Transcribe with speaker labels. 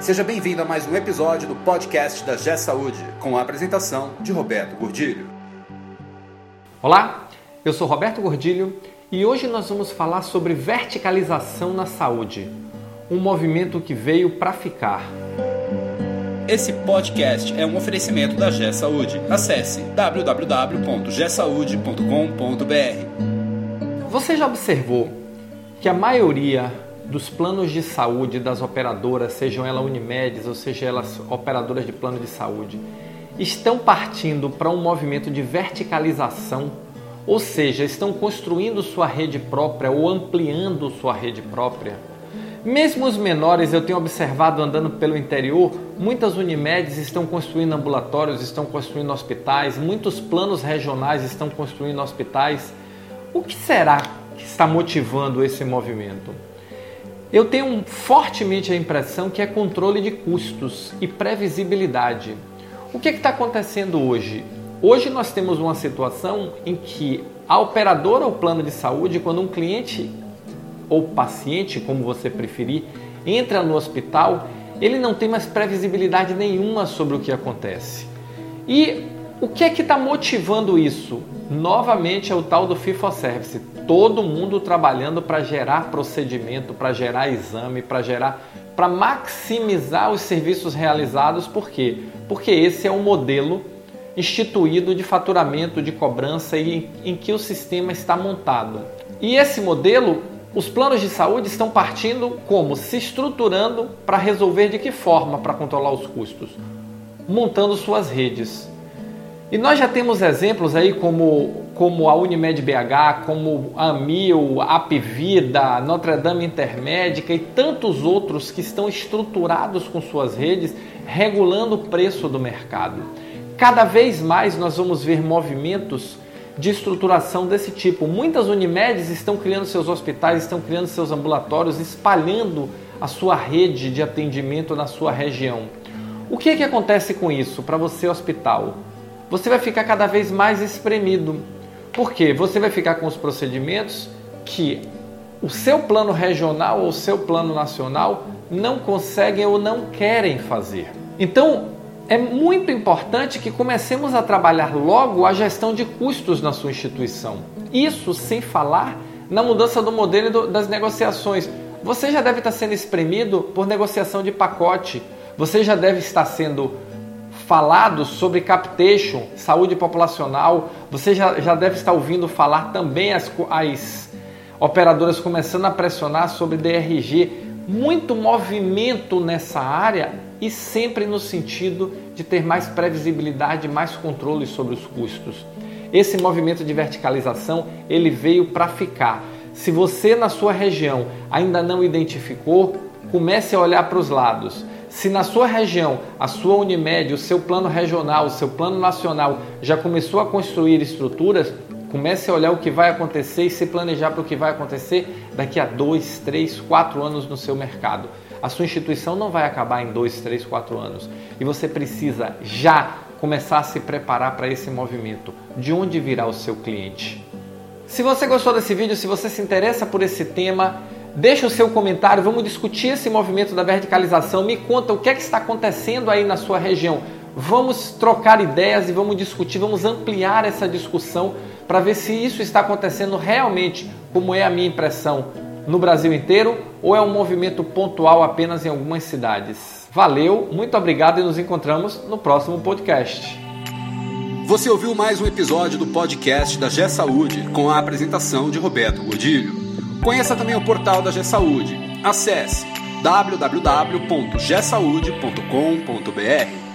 Speaker 1: Seja bem-vindo a mais um episódio do podcast da G Saúde, com a apresentação de Roberto Gordilho.
Speaker 2: Olá, eu sou Roberto Gordilho e hoje nós vamos falar sobre verticalização na saúde, um movimento que veio para ficar.
Speaker 1: Esse podcast é um oferecimento da G Saúde. Acesse www.gsaude.com.br.
Speaker 2: Você já observou que a maioria dos planos de saúde das operadoras, sejam elas Unimedes ou sejam elas operadoras de plano de saúde, estão partindo para um movimento de verticalização, ou seja, estão construindo sua rede própria ou ampliando sua rede própria. Mesmo os menores, eu tenho observado andando pelo interior, muitas Unimedes estão construindo ambulatórios, estão construindo hospitais, muitos planos regionais estão construindo hospitais. O que será que está motivando esse movimento? Eu tenho fortemente a impressão que é controle de custos e previsibilidade. O que é está acontecendo hoje? Hoje nós temos uma situação em que a operadora ou plano de saúde, quando um cliente ou paciente, como você preferir, entra no hospital, ele não tem mais previsibilidade nenhuma sobre o que acontece. E o que é que está motivando isso? Novamente é o tal do FIFO Service. Todo mundo trabalhando para gerar procedimento, para gerar exame, para gerar, para maximizar os serviços realizados. Por quê? Porque esse é um modelo instituído de faturamento, de cobrança e em que o sistema está montado. E esse modelo, os planos de saúde estão partindo como? Se estruturando para resolver de que forma para controlar os custos? Montando suas redes. E nós já temos exemplos aí como, como a Unimed BH, como a Amil, a Apvida, Notre Dame Intermédica e tantos outros que estão estruturados com suas redes, regulando o preço do mercado. Cada vez mais nós vamos ver movimentos de estruturação desse tipo. Muitas Unimedes estão criando seus hospitais, estão criando seus ambulatórios, espalhando a sua rede de atendimento na sua região. O que, é que acontece com isso para você, hospital? Você vai ficar cada vez mais espremido. Por quê? Você vai ficar com os procedimentos que o seu plano regional ou o seu plano nacional não conseguem ou não querem fazer. Então, é muito importante que comecemos a trabalhar logo a gestão de custos na sua instituição. Isso sem falar na mudança do modelo das negociações. Você já deve estar sendo espremido por negociação de pacote. Você já deve estar sendo falado sobre capitation, saúde populacional. Você já, já deve estar ouvindo falar também as, as operadoras começando a pressionar sobre DRG. Muito movimento nessa área e sempre no sentido de ter mais previsibilidade, mais controle sobre os custos. Esse movimento de verticalização ele veio para ficar. Se você na sua região ainda não identificou, comece a olhar para os lados. Se na sua região, a sua Unimed, o seu plano regional, o seu plano nacional já começou a construir estruturas, comece a olhar o que vai acontecer e se planejar para o que vai acontecer daqui a dois, três, quatro anos no seu mercado. A sua instituição não vai acabar em dois, três, quatro anos e você precisa já começar a se preparar para esse movimento. De onde virá o seu cliente? Se você gostou desse vídeo, se você se interessa por esse tema, Deixa o seu comentário, vamos discutir esse movimento da verticalização. Me conta o que é que está acontecendo aí na sua região. Vamos trocar ideias e vamos discutir, vamos ampliar essa discussão para ver se isso está acontecendo realmente, como é a minha impressão, no Brasil inteiro ou é um movimento pontual apenas em algumas cidades. Valeu, muito obrigado e nos encontramos no próximo podcast.
Speaker 1: Você ouviu mais um episódio do podcast da G Saúde com a apresentação de Roberto Godilho. Conheça também o portal da G Saúde. Acesse www.gsaude.com.br